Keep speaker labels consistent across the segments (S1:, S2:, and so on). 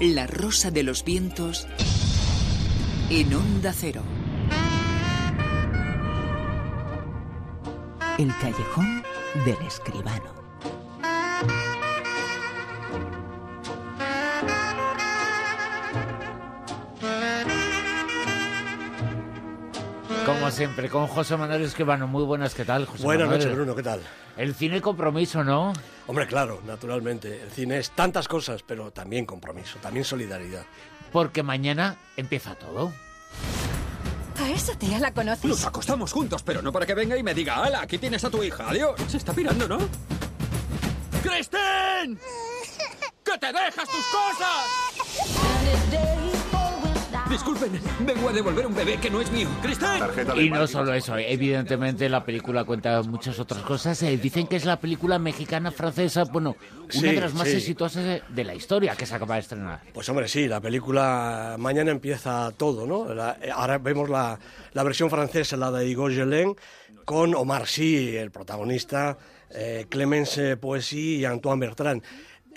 S1: La Rosa de los Vientos en Onda Cero.
S2: El callejón del escribano.
S3: Como siempre, con José Manuel Escribano. Muy buenas, ¿qué tal, José
S4: Buenas noches, Bruno, ¿qué tal?
S3: El cine compromiso, ¿no?
S4: Hombre, claro, naturalmente. El cine es tantas cosas, pero también compromiso, también solidaridad.
S3: Porque mañana empieza todo.
S5: ¿A esa tía la conoces?
S6: Nos acostamos juntos, pero no para que venga y me diga, ¡Hala, aquí tienes a tu hija! ¡Adiós! Se está pirando, ¿no? ¡Cristín! ¡Que te dejas tus cosas! Disculpen, vengo a devolver un bebé que no es mío. ¡Cristín!
S3: Y no solo eso, evidentemente la película cuenta muchas otras cosas. Eh, dicen que es la película mexicana francesa, bueno, una
S4: Sí,
S3: de las más
S4: sí.
S3: exitosas de- la historia que se acaba de estrenar.
S4: Pues hombre, sí, la película mañana empieza todo, ¿no? La- eh, ahora vemos la, la versión francesa, la de Igor Gelin, con Omar Sy, el protagonista, eh, Clemence Poesy y Antoine Bertrand.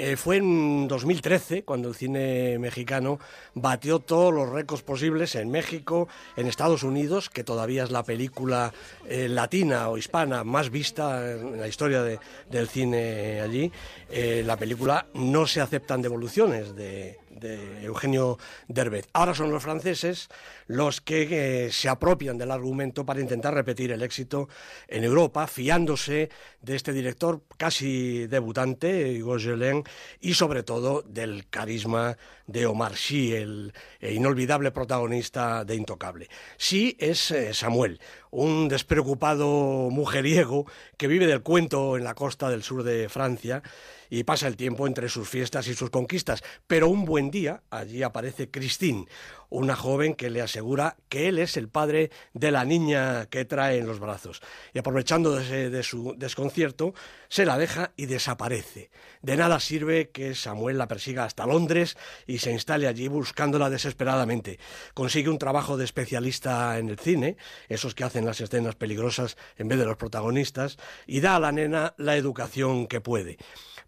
S4: Eh, fue en 2013 cuando el cine mexicano batió todos los récords posibles en México, en Estados Unidos, que todavía es la película eh, latina o hispana más vista en la historia de- del cine allí. Eh, la película no se aceptan devoluciones de, de Eugenio Derbez. Ahora son los franceses los que eh, se apropian del argumento para intentar repetir el éxito en Europa, fiándose de este director casi debutante, Igor Gelin, y sobre todo del carisma de Omar Sy, el eh, inolvidable protagonista de Intocable. Sí es eh, Samuel, un despreocupado mujeriego que vive del cuento en la costa del sur de Francia y pasa el tiempo entre sus fiestas y sus conquistas. Pero un buen día allí aparece Christine, una joven que le asegura que él es el padre de la niña que trae en los brazos. Y aprovechando de, de su desconcierto, se la deja y desaparece. De nada sirve que Samuel la persiga hasta Londres y se instale allí buscándola desesperadamente. Consigue un trabajo de especialista en el cine, esos que hacen las escenas peligrosas en vez de los protagonistas, y da a la nena la educación que puede.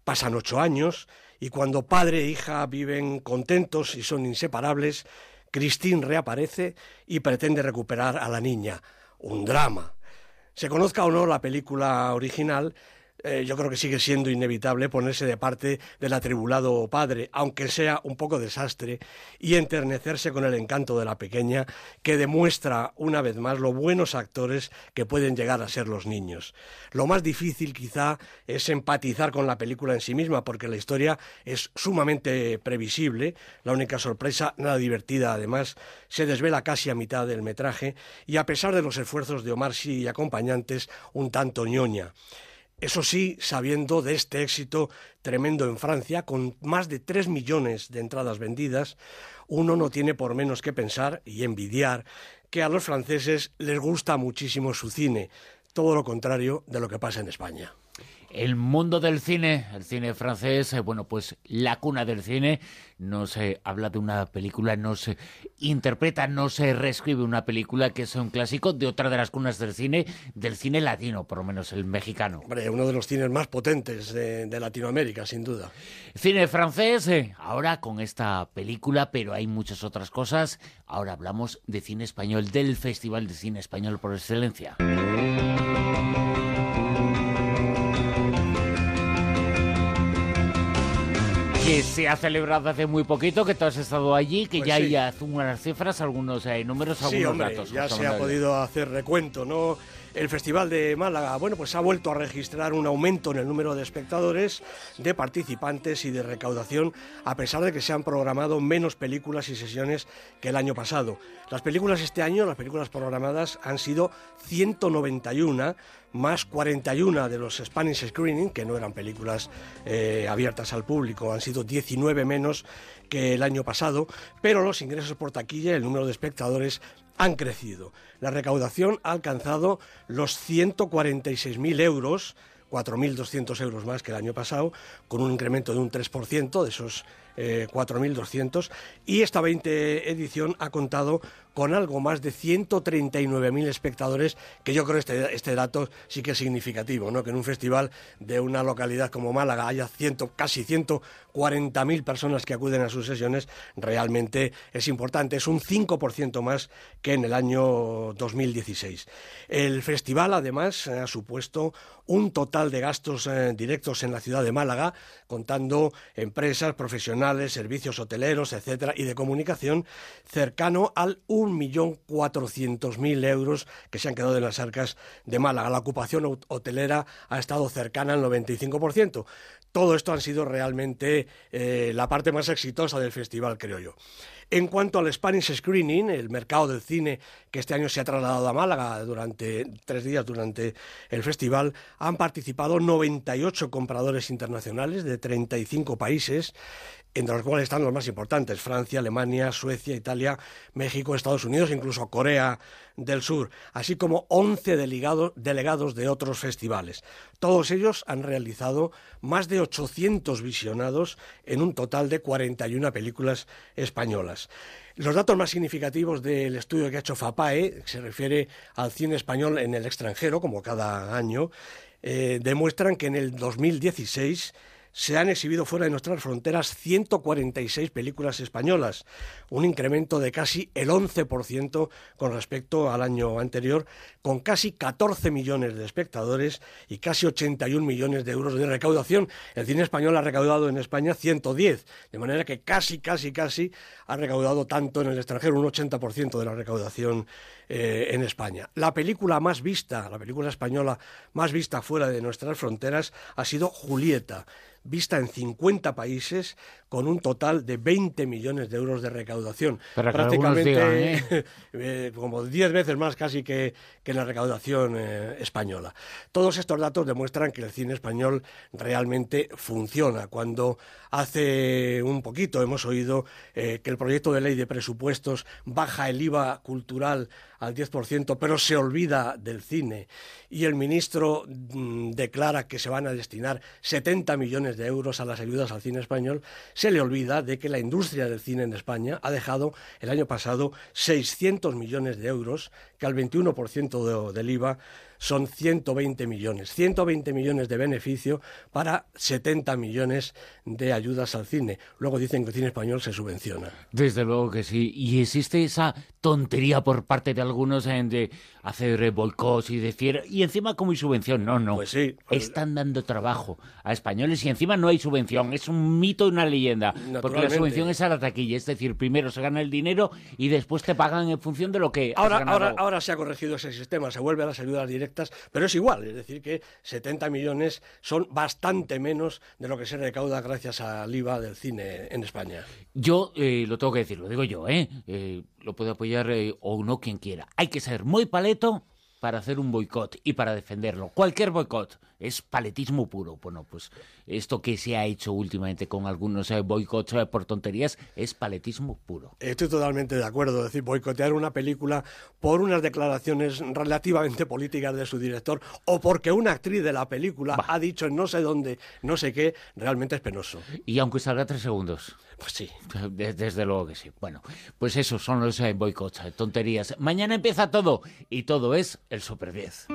S4: Pasan ocho años y cuando padre e hija viven contentos y son inseparables, Christine reaparece y pretende recuperar a la niña. Un drama. Se conozca o no la película original, eh, yo creo que sigue siendo inevitable ponerse de parte del atribulado padre, aunque sea un poco desastre, y enternecerse con el encanto de la pequeña, que demuestra una vez más lo buenos actores que pueden llegar a ser los niños. Lo más difícil quizá es empatizar con la película en sí misma, porque la historia es sumamente previsible, la única sorpresa, nada divertida además, se desvela casi a mitad del metraje, y a pesar de los esfuerzos de Omar Sy y acompañantes, un tanto ñoña. Eso sí, sabiendo de este éxito tremendo en Francia, con más de 3 millones de entradas vendidas, uno no tiene por menos que pensar y envidiar que a los franceses les gusta muchísimo su cine, todo lo contrario de lo que pasa en España.
S3: El mundo del cine, el cine francés, eh, bueno, pues la cuna del cine, no se habla de una película, no se interpreta, no se reescribe una película que es un clásico de otra de las cunas del cine, del cine latino, por lo menos el mexicano.
S4: Hombre, uno de los cines más potentes de, de Latinoamérica, sin duda.
S3: Cine francés, eh, ahora con esta película, pero hay muchas otras cosas. Ahora hablamos de cine español, del Festival de Cine Español por excelencia. Que se ha celebrado hace muy poquito, que tú has estado allí, que
S4: Pues
S3: ya
S4: sí.
S3: hay algunas cifras, algunos eh, números,
S4: Sí,
S3: algunos
S4: hombre,
S3: datos.
S4: ya se ha podido hacer recuento, ¿no? El Festival de Málaga, bueno, pues ha vuelto a registrar un aumento en el número de espectadores, de participantes y de recaudación, a pesar de que se han programado menos películas y sesiones que el año pasado. Las películas este año, las películas programadas, han sido 191, más 41 de los Spanish Screening, que no eran películas eh, abiertas al público, han sido 19 menos que el año pasado, pero los ingresos por taquilla el número de espectadores han crecido. La recaudación ha alcanzado los 146.000 euros, 4.200 euros más que el año pasado, con un incremento de un 3% de esos eh, 4.200 y esta 20 edición ha contado con algo más de 139.000 espectadores, que yo creo este, este dato sí que es significativo, ¿no? que en un festival de una localidad como Málaga haya ciento, casi 140.000 personas que acuden a sus sesiones, realmente es importante, es un 5% más que en el año 2016. El festival además ha supuesto un total de gastos eh, directos en la ciudad de Málaga, contando empresas, profesionales, servicios hoteleros, etcétera, y de comunicación, cercano al 1.400.000 euros que se han quedado en las arcas de Málaga. La ocupación hotelera ha estado cercana al 95%. Todo esto ha sido realmente eh, la parte más exitosa del festival, creo yo. En cuanto al Spanish Screening, el mercado del cine que este año se ha trasladado a Málaga durante tres días durante el festival, han participado 98 compradores internacionales de 35 países entre los cuales están los más importantes, Francia, Alemania, Suecia, Italia, México, Estados Unidos, incluso Corea del Sur, así como 11 delegados de otros festivales. Todos ellos han realizado más de 800 visionados en un total de 41 películas españolas. Los datos más significativos del estudio que ha hecho FAPAE, que se refiere al cine español en el extranjero, como cada año, eh, demuestran que en el 2016 se han exhibido fuera de nuestras fronteras 146 películas españolas, un incremento de casi el 11% con respecto al año anterior, con casi 14 millones de espectadores y casi 81 millones de euros de recaudación. El cine español ha recaudado en España 110, de manera que casi, casi, casi ha recaudado tanto en el extranjero, un 80% de la recaudación eh, en España. La película más vista, la película española más vista fuera de nuestras fronteras ha sido Julieta vista en 50 países con un total de 20 millones de euros de recaudación. Prácticamente ¿eh? Eh, como 10 veces más casi que, que la recaudación eh, española. Todos estos datos demuestran que el cine español realmente funciona. Cuando hace un poquito hemos oído que el proyecto de ley de presupuestos baja el IVA cultural al 10%, pero se olvida del cine. Y el ministro mm, declara que se van a destinar 70 millones de euros a las ayudas al cine español. Se le olvida de que la industria del cine en España ha dejado el año pasado 600 millones de euros, que al 21% del IVA son 120 millones. 120 millones de beneficio para 70 millones de ayudas al cine. Luego dicen que el cine español se subvenciona.
S3: Desde luego que sí. Y existe esa tontería por parte de algunos en de hacer boicots y decir, y encima como hay subvención. No, no.
S4: Pues sí.
S3: Pues Están dando trabajo a españoles y encima no hay subvención. Es un mito y una leyenda. Porque la subvención es a la taquilla. Es decir, primero se gana el dinero y después te pagan en función de lo que.
S4: Ahora, ahora, ahora se ha corregido ese sistema. Se vuelve a las ayudas directas pero es igual, es decir, que 70 millones son bastante menos de lo que se recauda gracias al IVA del cine en España.
S3: Yo eh, lo tengo que decir, lo digo yo, ¿eh? eh lo puede apoyar eh, o no quien quiera. Hay que ser muy paleto para hacer un boicot y para defenderlo. Cualquier boicot es paletismo puro. Bueno, pues esto que se ha hecho últimamente con algunos eh, boicots eh, por tonterías es paletismo puro.
S4: Estoy totalmente de acuerdo. Es decir, boicotear una película por unas declaraciones relativamente políticas de su director o porque una actriz de la película ha dicho no sé dónde, no sé qué, realmente es penoso.
S3: Y aunque salga tres segundos.
S4: Pues sí.
S3: Desde luego que sí. Bueno, pues esos son los eh, boicots, tonterías. Mañana empieza todo y todo es el Super 10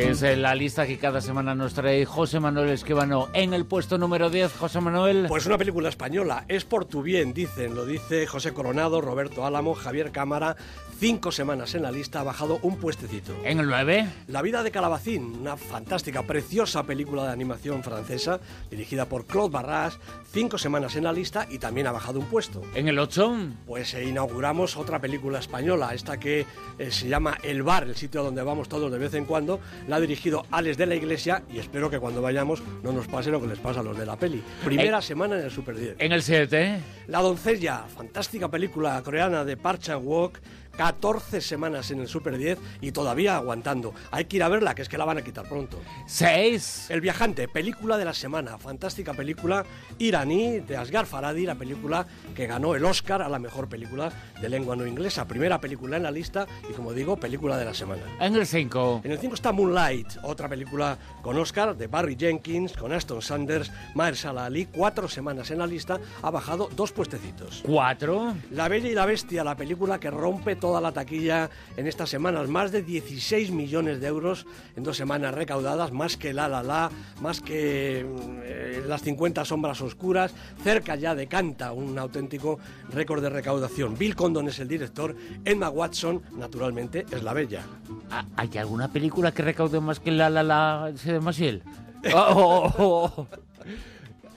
S3: que es la lista que cada semana nos trae José Manuel Esquivano en el puesto número 10. José Manuel.
S4: Pues una película española, es por tu bien, dicen, lo dice José Coronado, Roberto Álamo, Javier Cámara, cinco semanas en la lista, ha bajado un puestecito.
S3: ¿En el 9?
S4: La vida de Calabacín, una fantástica, preciosa película de animación francesa, dirigida por Claude Barras, cinco semanas en la lista y también ha bajado un puesto.
S3: ¿En el 8?
S4: Pues eh, inauguramos otra película española, esta que eh, se llama El Bar, el sitio donde vamos todos de vez en cuando. La ha dirigido Alex de la Iglesia y espero que cuando vayamos no nos pase lo que les pasa a los de la peli. Primera eh, semana en el Super 10.
S3: ¿En el 7?
S4: La doncella, fantástica película coreana de Park Chan-wook 14 semanas en el Super 10 y todavía aguantando. Hay que ir a verla, que es que la van a quitar pronto.
S3: 6.
S4: El viajante, película de la semana, fantástica película iraní de Asghar Farhadi, la película que ganó el Oscar a la mejor película de lengua no inglesa, primera película en la lista y como digo, película de la semana.
S3: En el 5.
S4: En el 5 está Moonlight, otra película con Oscar de Barry Jenkins, con Aston Sanders, Mahershala Ali, cuatro semanas en la lista, ha bajado dos puestecitos.
S3: 4.
S4: La Bella y la Bestia, la película que rompe toda la taquilla en estas semanas, más de 16 millones de euros en dos semanas recaudadas, más que La La La, más que eh, Las 50 sombras oscuras, cerca ya de Canta, un auténtico récord de recaudación. Bill Condon es el director, Emma Watson, naturalmente, es la Bella.
S3: Ah, ¿Hay alguna película que recaude más que la la la de Maciel? Oh, oh, oh, oh.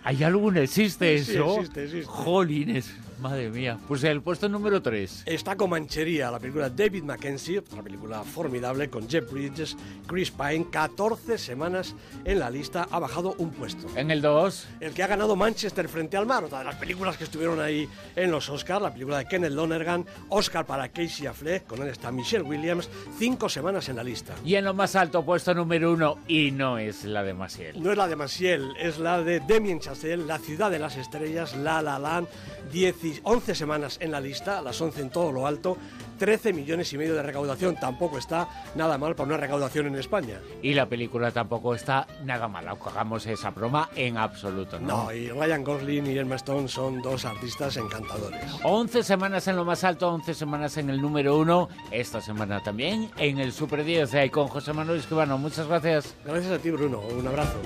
S3: ¿Hay alguna? ¿Existe
S4: Sí,
S3: eso?
S4: existe, existe.
S3: Jolines, madre mía. Pues el puesto número 3.
S4: Está Comanchería, la película David Mackenzie, otra película formidable con Jeff Bridges, Chris Pine, 14 semanas en la lista, ha bajado un puesto.
S3: En el 2.
S4: El que ha ganado Manchester frente al mar, otra de las películas que estuvieron ahí en los Oscars, la película de Kenneth Lonergan, Oscar para Casey Affleck, con él está Michelle Williams, cinco semanas en la lista.
S3: Y en lo más alto, puesto número 1. Y no es la de Maciel.
S4: No es la de Maciel, es la de Damien Chazelle, La ciudad de las estrellas, La La Land, 10 11 semanas en la lista, las 11 en todo lo alto, 13 millones y medio de recaudación, tampoco está nada mal para una recaudación en España.
S3: Y la película tampoco está nada mala, aunque hagamos esa broma en absoluto, ¿no?
S4: No, y Ryan Gosling y Emma Stone son dos artistas encantadores.
S3: 11 semanas en lo más alto, 11 semanas en el número 1. Esta semana también en el Super 10. Ahí con José Manuel Escribano. Muchas gracias.
S4: Gracias a ti, Bruno. Un abrazo.